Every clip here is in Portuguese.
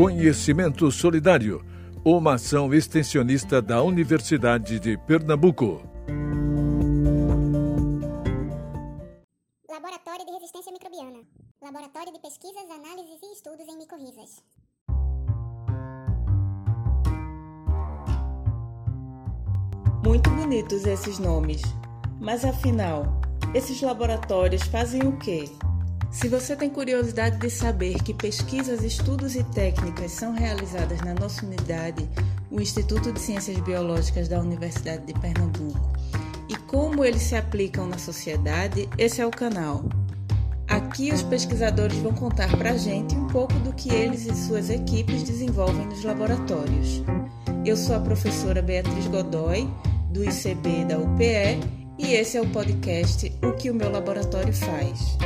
Conhecimento Solidário, uma ação extensionista da Universidade de Pernambuco. Laboratório de Resistência Microbiana. Laboratório de Pesquisas, Análises e Estudos em Micorrizas. Muito bonitos esses nomes. Mas afinal, esses laboratórios fazem o quê? Se você tem curiosidade de saber que pesquisas, estudos e técnicas são realizadas na nossa unidade, o Instituto de Ciências Biológicas da Universidade de Pernambuco, e como eles se aplicam na sociedade, esse é o canal. Aqui os pesquisadores vão contar para a gente um pouco do que eles e suas equipes desenvolvem nos laboratórios. Eu sou a professora Beatriz Godoy, do ICB da UPE, e esse é o podcast O que o meu laboratório faz.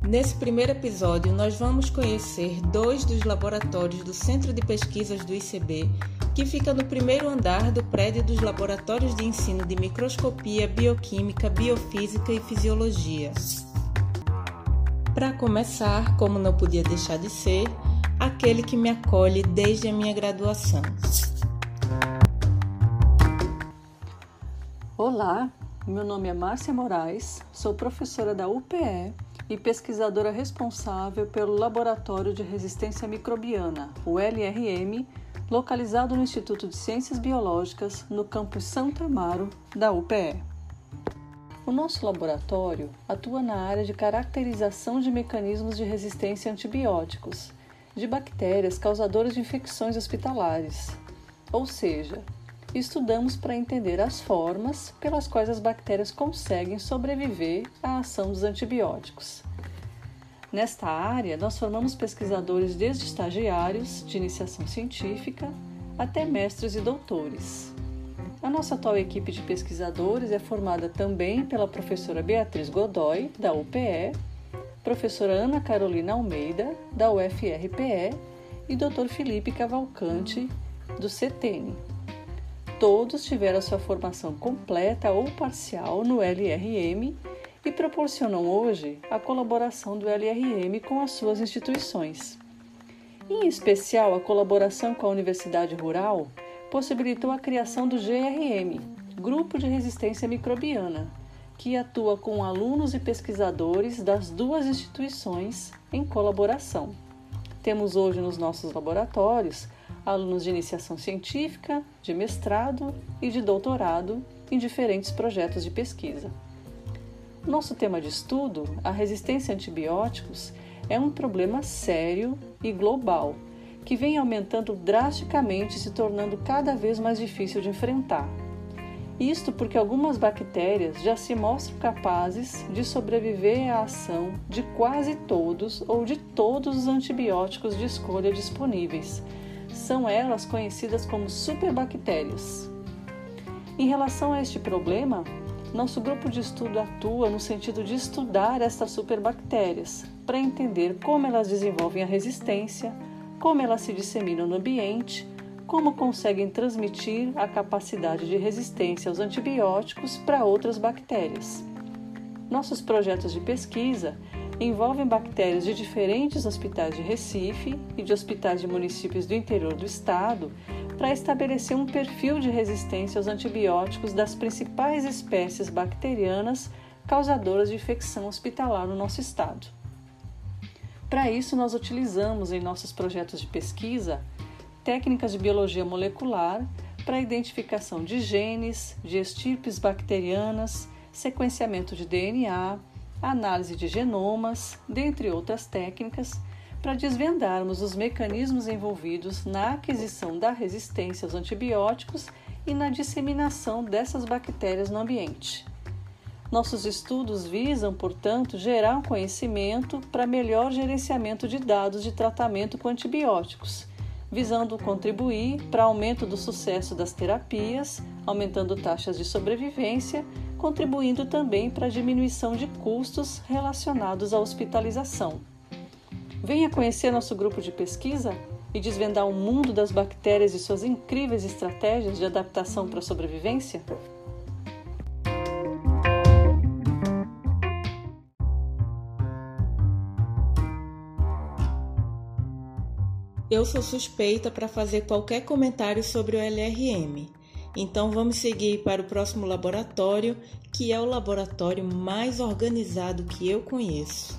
Nesse primeiro episódio, nós vamos conhecer dois dos laboratórios do Centro de Pesquisas do ICB, que fica no primeiro andar do prédio dos Laboratórios de Ensino de Microscopia, Bioquímica, Biofísica e Fisiologia. Para começar, como não podia deixar de ser, aquele que me acolhe desde a minha graduação. Olá, meu nome é Márcia Moraes, sou professora da UPE e pesquisadora responsável pelo Laboratório de Resistência Microbiana, o LRM, localizado no Instituto de Ciências Biológicas, no campus Santo Amaro, da UPE. O nosso laboratório atua na área de caracterização de mecanismos de resistência a antibióticos, de bactérias causadoras de infecções hospitalares, ou seja, estudamos para entender as formas pelas quais as bactérias conseguem sobreviver à ação dos antibióticos. Nesta área, nós formamos pesquisadores desde estagiários, de iniciação científica, até mestres e doutores. A nossa atual equipe de pesquisadores é formada também pela professora Beatriz Godoy, da UPE, professora Ana Carolina Almeida, da UFRPE, e Dr. Felipe Cavalcante, do CETENE todos tiveram sua formação completa ou parcial no LRM e proporcionam hoje a colaboração do LRM com as suas instituições. Em especial, a colaboração com a Universidade Rural possibilitou a criação do GRM, Grupo de Resistência Microbiana, que atua com alunos e pesquisadores das duas instituições em colaboração. Temos hoje nos nossos laboratórios alunos de iniciação científica, de mestrado e de doutorado em diferentes projetos de pesquisa. Nosso tema de estudo, a resistência a antibióticos, é um problema sério e global que vem aumentando drasticamente e se tornando cada vez mais difícil de enfrentar. Isto porque algumas bactérias já se mostram capazes de sobreviver à ação de quase todos ou de todos os antibióticos de escolha disponíveis, são elas conhecidas como superbactérias. Em relação a este problema, nosso grupo de estudo atua no sentido de estudar estas superbactérias, para entender como elas desenvolvem a resistência, como elas se disseminam no ambiente, como conseguem transmitir a capacidade de resistência aos antibióticos para outras bactérias. Nossos projetos de pesquisa envolvem bactérias de diferentes hospitais de Recife e de hospitais de municípios do interior do estado para estabelecer um perfil de resistência aos antibióticos das principais espécies bacterianas causadoras de infecção hospitalar no nosso estado. Para isso, nós utilizamos em nossos projetos de pesquisa técnicas de biologia molecular para identificação de genes, de estirpes bacterianas, sequenciamento de DNA, análise de genomas, dentre outras técnicas, para desvendarmos os mecanismos envolvidos na aquisição da resistência aos antibióticos e na disseminação dessas bactérias no ambiente. Nossos estudos visam, portanto, gerar um conhecimento para melhor gerenciamento de dados de tratamento com antibióticos, visando contribuir para aumento do sucesso das terapias, aumentando taxas de sobrevivência contribuindo também para a diminuição de custos relacionados à hospitalização. Venha conhecer nosso grupo de pesquisa e desvendar o mundo das bactérias e suas incríveis estratégias de adaptação para a sobrevivência? Eu sou suspeita para fazer qualquer comentário sobre o LRM, então vamos seguir para o próximo laboratório, que é o laboratório mais organizado que eu conheço.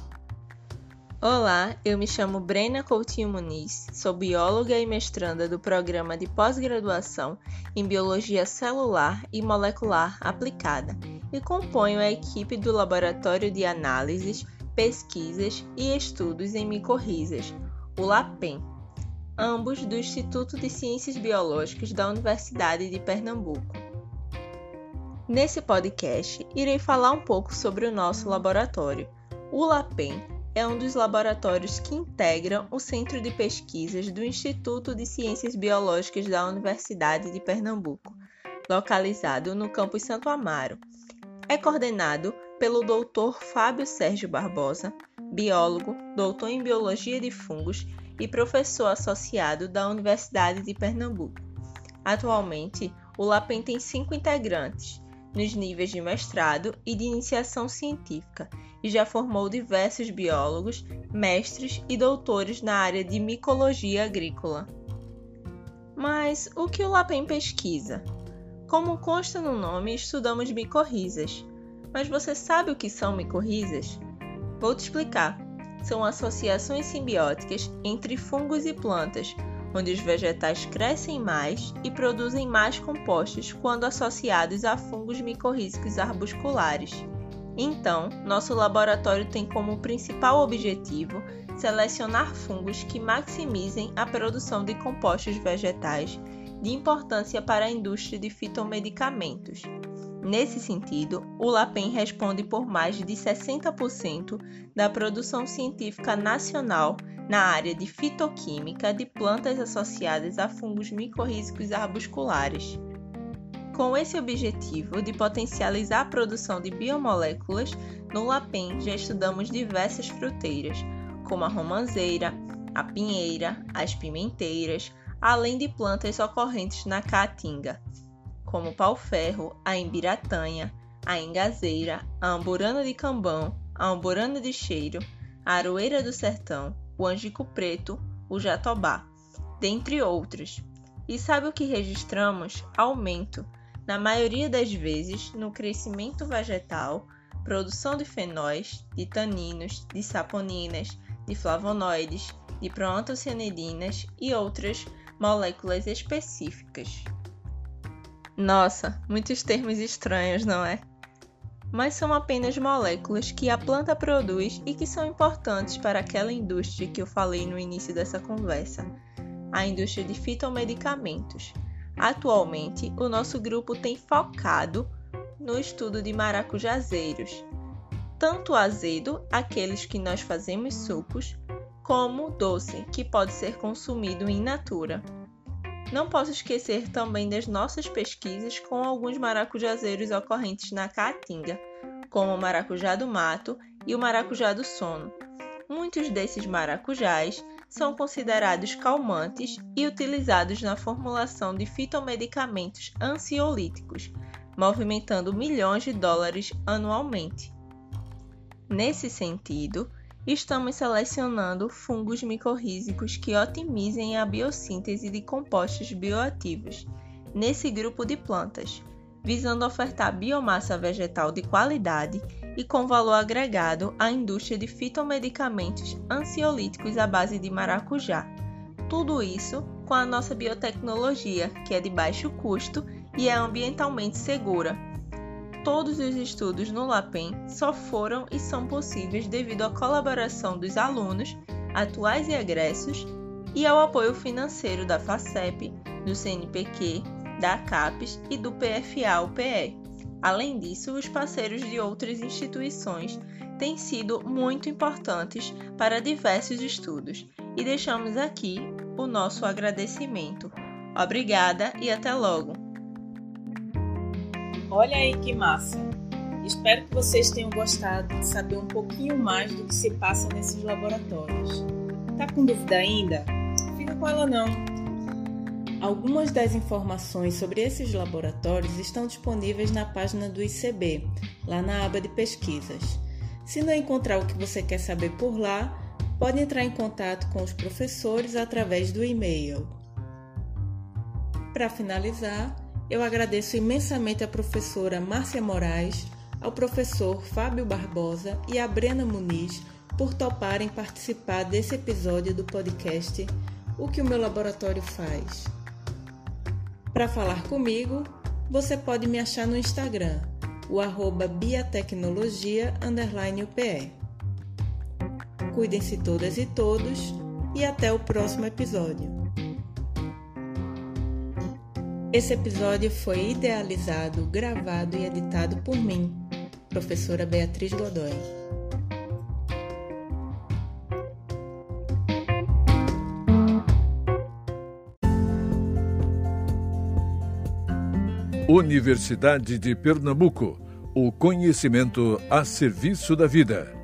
Olá, eu me chamo Brena Coutinho Muniz, sou bióloga e mestranda do programa de pós-graduação em Biologia Celular e Molecular Aplicada e componho a equipe do Laboratório de Análises, Pesquisas e Estudos em Micorrizas, o LAPEN, ambos do Instituto de Ciências Biológicas da Universidade de Pernambuco. Nesse podcast, irei falar um pouco sobre o nosso laboratório, o LAPEN é um dos laboratórios que integram o Centro de Pesquisas do Instituto de Ciências Biológicas da Universidade de Pernambuco, localizado no campus Santo Amaro. É coordenado pelo Dr. Fábio Sérgio Barbosa, biólogo, doutor em Biologia de Fungos e professor associado da Universidade de Pernambuco. Atualmente, o LAPEN tem cinco integrantes, nos níveis de mestrado e de iniciação científica e já formou diversos biólogos, mestres e doutores na área de micologia agrícola. Mas o que o LAPEN pesquisa? Como consta no nome, estudamos micorrizas. Mas você sabe o que são micorrizas? Vou te explicar. São associações simbióticas entre fungos e plantas, onde os vegetais crescem mais e produzem mais compostos quando associados a fungos micorrízicos arbusculares. Então, nosso laboratório tem como principal objetivo selecionar fungos que maximizem a produção de compostos vegetais de importância para a indústria de fitomedicamentos. Nesse sentido, o LAPEN responde por mais de 60% da produção científica nacional na área de fitoquímica de plantas associadas a fungos micorrízicos arbusculares. Com esse objetivo de potencializar a produção de biomoléculas, no LAPEN já estudamos diversas fruteiras, como a romanceira, a pinheira, as pimenteiras, além de plantas ocorrentes na caatinga, como pau-ferro, a embiratanha, a engazeira, a amburana de cambão, a amburana de cheiro, a aroeira do sertão, o angico preto, o jatobá, dentre outros. E sabe o que registramos? Aumento na maioria das vezes, no crescimento vegetal, produção de fenóis, de taninos, de saponinas, de flavonoides, de proantocianidinas e outras moléculas específicas. Nossa, muitos termos estranhos, não é? Mas são apenas moléculas que a planta produz e que são importantes para aquela indústria que eu falei no início dessa conversa, a indústria de fitomedicamentos Atualmente, o nosso grupo tem focado no estudo de maracujazeiros, tanto azedo, aqueles que nós fazemos sucos, como doce, que pode ser consumido in natura. Não posso esquecer também das nossas pesquisas com alguns maracujazeiros ocorrentes na Caatinga, como o maracujá do mato e o maracujá do sono. Muitos desses maracujás são considerados calmantes e utilizados na formulação de fitomedicamentos ansiolíticos, movimentando milhões de dólares anualmente. Nesse sentido, estamos selecionando fungos micorrízicos que otimizem a biossíntese de compostos bioativos nesse grupo de plantas, visando ofertar biomassa vegetal de qualidade e com valor agregado à indústria de fitomedicamentos ansiolíticos à base de maracujá. Tudo isso com a nossa biotecnologia, que é de baixo custo e é ambientalmente segura. Todos os estudos no LAPEN só foram e são possíveis devido à colaboração dos alunos, atuais e egressos, e ao apoio financeiro da FACEP, do CNPq, da CAPES e do PFA-UPE. Além disso, os parceiros de outras instituições têm sido muito importantes para diversos estudos e deixamos aqui o nosso agradecimento. Obrigada e até logo! Olha aí que massa! Espero que vocês tenham gostado de saber um pouquinho mais do que se passa nesses laboratórios. Tá com dúvida ainda? Fica com ela não Algumas das informações sobre esses laboratórios estão disponíveis na página do ICB, lá na aba de pesquisas. Se não encontrar o que você quer saber por lá, pode entrar em contato com os professores através do e-mail. Para finalizar, eu agradeço imensamente à professora Márcia Moraes, ao professor Fábio Barbosa e à Brena Muniz por toparem participar desse episódio do podcast O que o meu laboratório faz. Para falar comigo, você pode me achar no Instagram, o arroba biatecnologia_upe. Cuidem-se todas e todos e até o próximo episódio. Esse episódio foi idealizado, gravado e editado por mim, professora Beatriz Godoy. Universidade de Pernambuco. O conhecimento a serviço da vida.